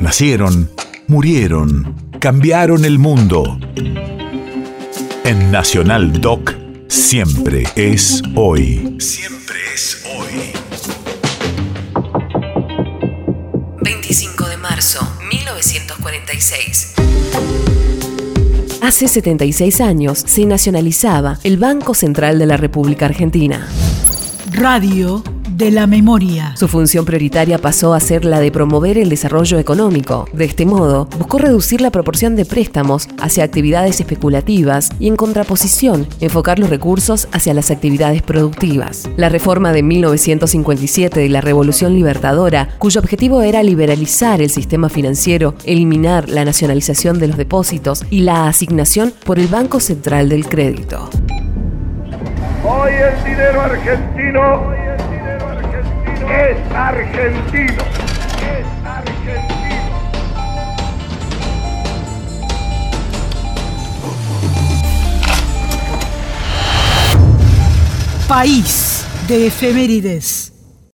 Nacieron, murieron, cambiaron el mundo. En Nacional Doc, siempre es hoy. Siempre es hoy. 25 de marzo, 1946. Hace 76 años se nacionalizaba el Banco Central de la República Argentina. Radio de la memoria. Su función prioritaria pasó a ser la de promover el desarrollo económico. De este modo, buscó reducir la proporción de préstamos hacia actividades especulativas y en contraposición, enfocar los recursos hacia las actividades productivas. La reforma de 1957 de la Revolución Libertadora, cuyo objetivo era liberalizar el sistema financiero, eliminar la nacionalización de los depósitos y la asignación por el Banco Central del Crédito. Hoy el dinero argentino es argentino. Es argentino. País de efemérides.